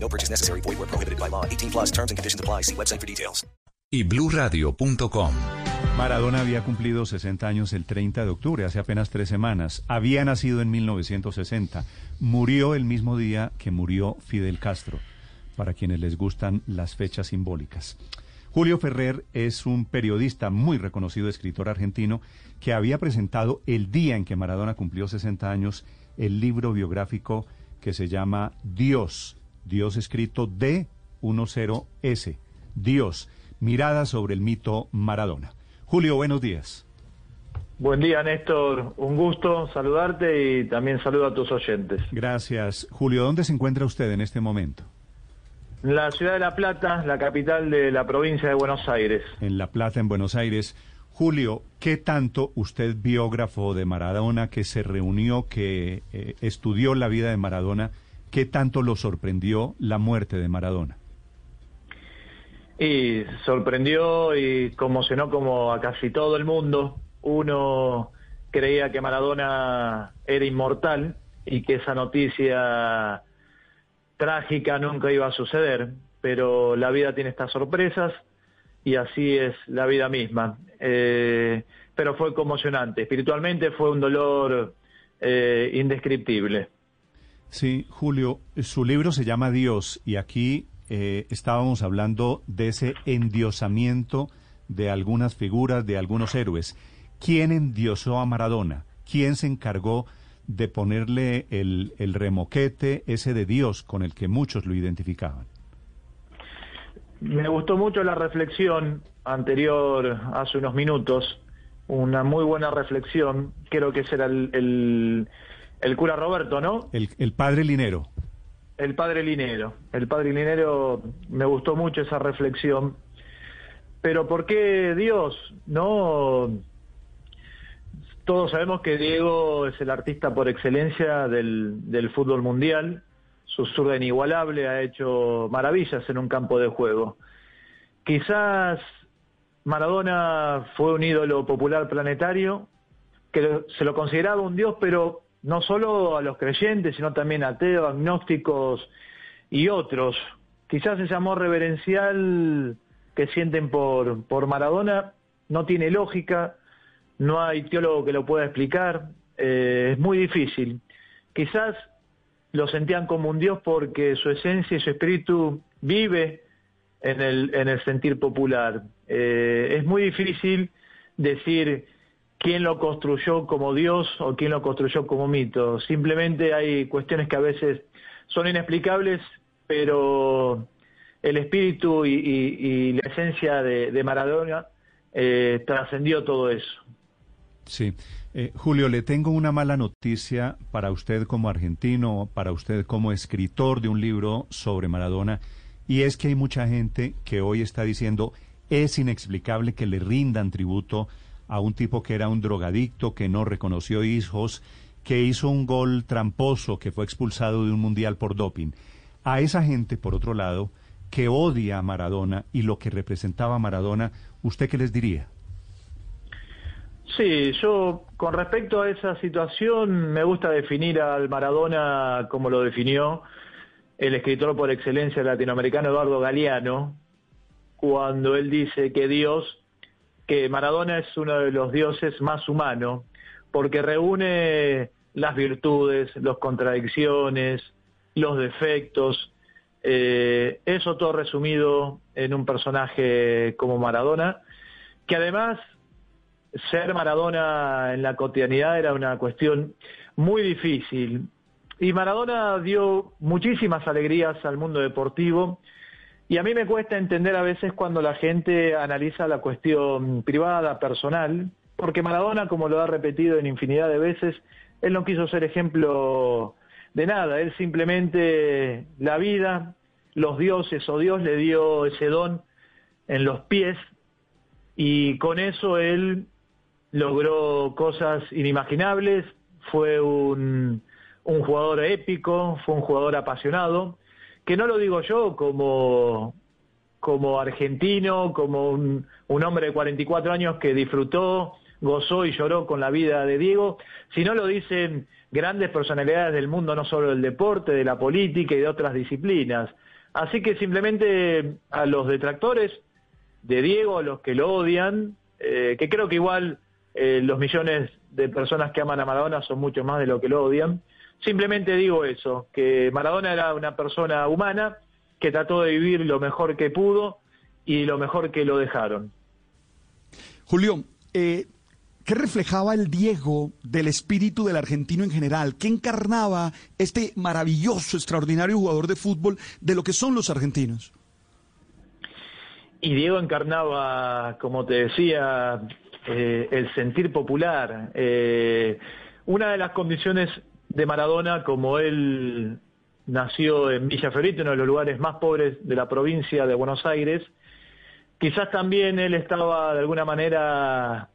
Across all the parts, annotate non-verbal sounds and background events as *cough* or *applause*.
No purchase necessary. Void where prohibited by law. 18 plus terms and conditions apply. See website for details. y bluradio.com. Maradona había cumplido 60 años el 30 de octubre, hace apenas tres semanas. Había nacido en 1960. Murió el mismo día que murió Fidel Castro, para quienes les gustan las fechas simbólicas. Julio Ferrer es un periodista muy reconocido, escritor argentino, que había presentado el día en que Maradona cumplió 60 años el libro biográfico que se llama Dios, Dios escrito D10S, Dios, mirada sobre el mito Maradona. Julio, buenos días. Buen día, Néstor. Un gusto saludarte y también saludo a tus oyentes. Gracias. Julio, ¿dónde se encuentra usted en este momento? En la ciudad de La Plata, la capital de la provincia de Buenos Aires. En La Plata, en Buenos Aires. Julio, ¿qué tanto usted, biógrafo de Maradona, que se reunió, que eh, estudió la vida de Maradona, qué tanto lo sorprendió la muerte de Maradona? Y sorprendió y conmocionó como a casi todo el mundo. Uno creía que Maradona era inmortal y que esa noticia trágica nunca iba a suceder, pero la vida tiene estas sorpresas y así es la vida misma. Eh, pero fue conmocionante. Espiritualmente fue un dolor eh, indescriptible. Sí, Julio, su libro se llama Dios y aquí eh, estábamos hablando de ese endiosamiento de algunas figuras, de algunos héroes. ¿Quién endiosó a Maradona? ¿Quién se encargó de ponerle el, el remoquete ese de Dios con el que muchos lo identificaban? Me gustó mucho la reflexión anterior hace unos minutos, una muy buena reflexión, creo que será el, el, el cura Roberto, ¿no? El, el padre Linero. El padre Linero. El padre Linero, me gustó mucho esa reflexión. Pero ¿por qué Dios? No. Todos sabemos que Diego es el artista por excelencia del, del fútbol mundial. Su zurda inigualable ha hecho maravillas en un campo de juego. Quizás Maradona fue un ídolo popular planetario, que se lo consideraba un dios, pero no solo a los creyentes, sino también a ateos, agnósticos y otros. Quizás ese amor reverencial que sienten por, por Maradona no tiene lógica, no hay teólogo que lo pueda explicar, eh, es muy difícil. Quizás lo sentían como un dios porque su esencia y su espíritu vive en el, en el sentir popular. Eh, es muy difícil decir quién lo construyó como Dios o quién lo construyó como mito. Simplemente hay cuestiones que a veces son inexplicables, pero el espíritu y, la esencia de, de Maradona eh, trascendió todo eso. Sí. Eh, Julio, le tengo una mala noticia para usted como argentino, para usted como escritor de un libro sobre Maradona, y es que hay mucha gente que hoy está diciendo es inexplicable que le rindan tributo a un tipo que era un drogadicto, que no reconoció hijos, que hizo un gol tramposo, que fue expulsado de un mundial por doping. A esa gente, por otro lado, que odia a Maradona y lo que representaba Maradona, ¿usted qué les diría? Sí, yo con respecto a esa situación me gusta definir al Maradona como lo definió el escritor por excelencia latinoamericano Eduardo Galeano, cuando él dice que Dios, que Maradona es uno de los dioses más humanos, porque reúne las virtudes, las contradicciones, los defectos, eh, eso todo resumido en un personaje como Maradona, que además ser Maradona en la cotidianidad era una cuestión muy difícil. Y Maradona dio muchísimas alegrías al mundo deportivo. Y a mí me cuesta entender a veces cuando la gente analiza la cuestión privada, personal, porque Maradona, como lo ha repetido en infinidad de veces, él no quiso ser ejemplo de nada, él simplemente la vida, los dioses o Dios le dio ese don en los pies y con eso él logró cosas inimaginables, fue un, un jugador épico, fue un jugador apasionado, que no lo digo yo como, como argentino, como un, hombre de 44 años que disfrutó, gozó y lloró con la vida de Diego, sino lo dicen grandes personalidades del mundo, no solo del deporte, de la política y de otras disciplinas. Así que simplemente a los detractores de Diego, a los que lo odian, eh, que creo que igual eh, los millones de personas que aman a Maradona son mucho más de lo que lo odian, simplemente digo eso, que Maradona era una persona humana que trató de vivir lo mejor que pudo y lo mejor que lo dejaron. Julio, eh, ¿qué reflejaba el Diego del espíritu del argentino en general? ¿Qué encarnaba este maravilloso, extraordinario jugador de fútbol de lo que son los argentinos? Y Diego encarnaba, como te decía, eh, el sentir popular. Eh, una de las condiciones de Maradona, como él nació en Villa Fiorito, uno de los lugares más pobres de la provincia de Buenos Aires, quizás también él estaba de alguna manera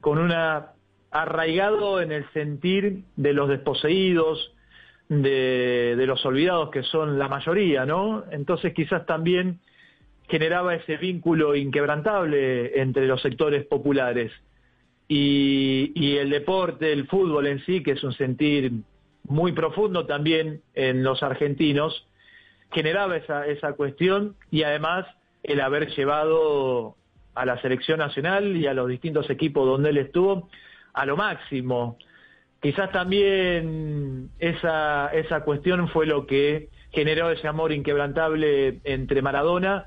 con una arraigado en el sentir de los desposeídos, de, de los olvidados que son la mayoría, ¿no? Entonces quizás también generaba ese vínculo inquebrantable entre los sectores populares. Y, y, el deporte, el fútbol en sí, que es un sentir muy profundo también en los argentinos, generaba esa, esa cuestión y además el haber llevado a la selección nacional y a los distintos equipos donde él estuvo a lo máximo. Quizás también esa, esa cuestión fue lo que generó ese amor inquebrantable entre Maradona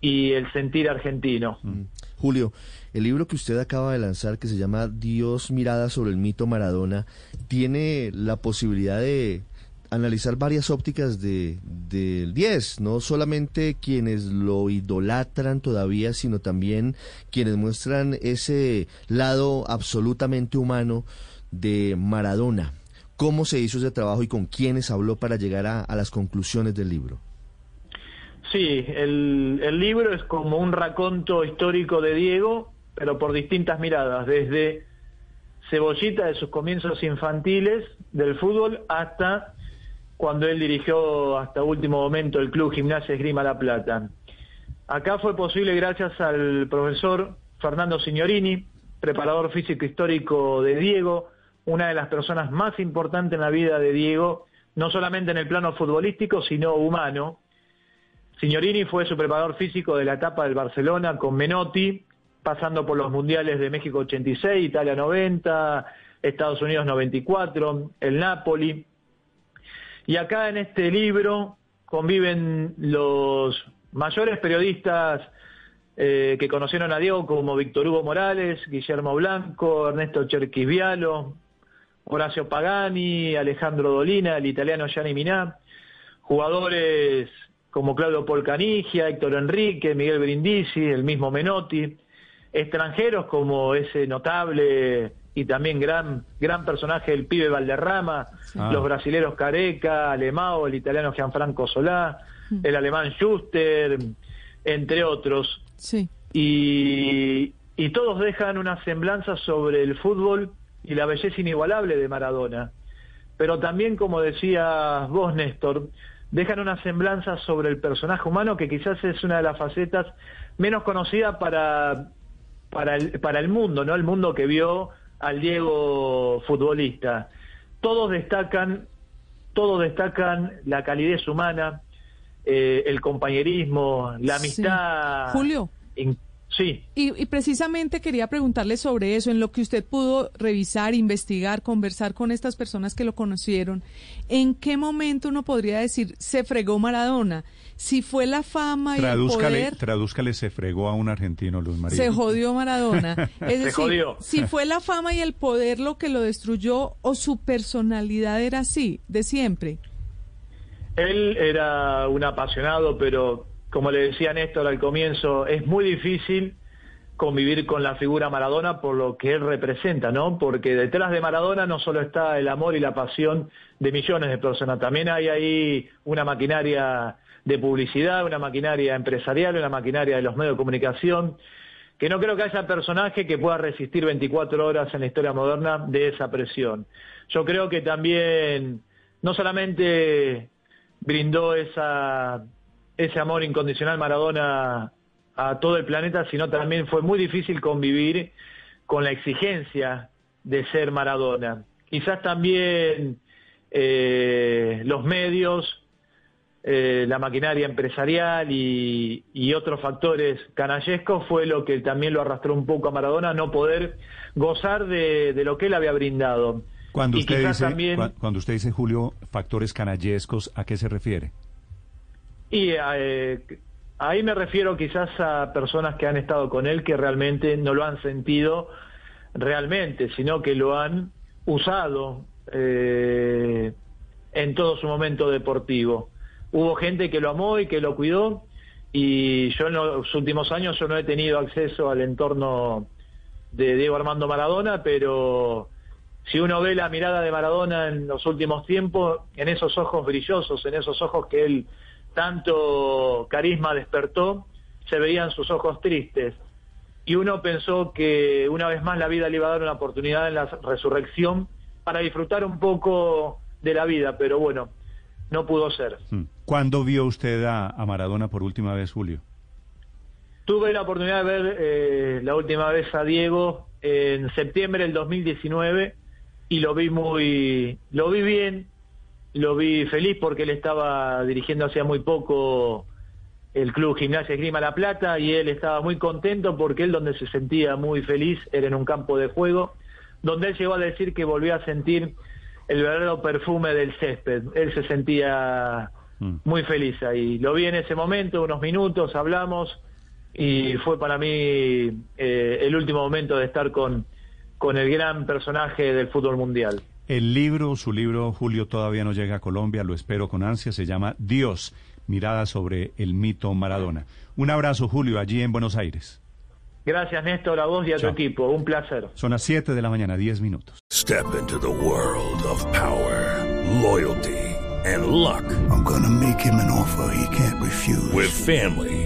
y el sentir argentino. Mm. Julio, el libro que usted acaba de lanzar, que se llama Dios mirada sobre el mito Maradona, tiene la posibilidad de analizar varias ópticas de, del 10, no solamente quienes lo idolatran todavía, sino también quienes muestran ese lado absolutamente humano de Maradona. ¿Cómo se hizo ese trabajo y con quiénes habló para llegar a las conclusiones del libro? Sí, el, libro es como un raconto histórico de Diego, pero por distintas miradas, desde Cebollita de sus comienzos infantiles del fútbol hasta cuando él dirigió hasta último momento el club Gimnasia Esgrima La Plata. Acá fue posible gracias al profesor Fernando Signorini, preparador físico histórico de Diego, una de las personas más importantes en la vida de Diego, no solamente en el plano futbolístico, sino humano. Signorini fue su preparador físico de la etapa del Barcelona con Menotti, pasando por los mundiales de México 86, Italia 90, Estados Unidos 94, el Napoli. Y acá en este libro conviven los mayores periodistas eh, que conocieron a Diego como Víctor Hugo Morales, Guillermo Blanco, Ernesto Cherquisvialo, Horacio Pagani, Alejandro Dolina, el italiano Gianni Minà, jugadores como Claudio Polcanigia, Héctor Enrique, Miguel Brindisi, el mismo Menotti, extranjeros como ese notable y también gran gran personaje el pibe Valderrama, Ah. los brasileros Careca, Alemao, el italiano Gianfranco Solá, el alemán Schuster, entre otros. Sí. Y, y todos dejan una semblanza sobre el fútbol y la belleza inigualable de Maradona. Pero también, como decías vos, Néstor, dejan una semblanza sobre el personaje humano que quizás es una de las facetas menos conocidas para, para, el, para el mundo, ¿no? El mundo que vio al Diego futbolista. Todos destacan, todos destacan la calidez humana, eh, el compañerismo, la Sí. amistad. Julio. In- sí. Y, y precisamente quería preguntarle sobre eso, en lo que usted pudo revisar, investigar, conversar con estas personas que lo conocieron. ¿En qué momento uno podría decir se fregó Maradona? Si fue la fama y el poder, tradúzcale, se fregó a un argentino, Luz María. se jodió Maradona. *laughs* Es Se decir, jodió. si fue la fama y el poder lo que lo destruyó o su personalidad era así, de siempre. Él era un apasionado, pero como le decía Néstor al comienzo, es muy difícil convivir con la figura Maradona por lo que él representa, ¿no? Porque detrás de Maradona no solo está el amor y la pasión de millones de personas, también hay ahí una maquinaria de publicidad, una maquinaria empresarial, una maquinaria de los medios de comunicación, que no creo que haya personaje que pueda resistir 24 horas en la historia moderna de esa presión. Yo creo que también no solamente brindó esa, ese amor incondicional Maradona a todo el planeta, sino también fue muy difícil convivir con la exigencia de ser Maradona. Quizás también eh, los medios, eh, la maquinaria empresarial y, y, otros factores canallescos fue lo que también lo arrastró un poco a Maradona no poder gozar de, de lo que él había brindado. Cuando Y usted, dice, también- cuando usted dice, Julio, factores canallescos, ¿a qué se refiere? Y eh, ahí me refiero quizás a personas que han estado con él que realmente no lo han sentido realmente, sino que lo han usado eh, en todo su momento deportivo. Hubo gente que lo amó y que lo cuidó y yo en los últimos años yo no he tenido acceso al entorno de Diego Armando Maradona, pero si uno ve la mirada de Maradona en los últimos tiempos, en esos ojos brillosos, en esos ojos que él tanto carisma despertó, se veían sus ojos tristes. Y uno pensó que una vez más la vida le iba a dar una oportunidad en la resurrección para disfrutar un poco de la vida, pero bueno, no pudo ser. Hmm. ¿Cuándo vio usted a, a Maradona por última vez, Julio? Tuve la oportunidad de ver eh, la última vez a Diego en septiembre del 2019 y lo vi muy, lo vi bien, lo vi feliz porque él estaba dirigiendo hacía muy poco el club Gimnasia Esgrima La Plata y él estaba muy contento porque él donde se sentía muy feliz era en un campo de juego, donde él llegó a decir que volvía a sentir el verdadero perfume del césped. Él se sentía Mm. muy feliz ahí. Lo vi en ese momento, unos minutos, hablamos y fue para mí eh, el último momento de estar con, con el gran personaje del fútbol mundial. El libro, su libro, Julio, todavía no llega a Colombia, lo espero con ansia, se llama Dios, mirada sobre el mito Maradona. Un abrazo, Julio, allí en Buenos Aires. Gracias Néstor, a vos y a Chao. tu equipo. Un placer. Son las 7 de la mañana, 10 minutos. Step into the world of power, loyalty, and luck. I'm gonna make him an offer he can't refuse. With family,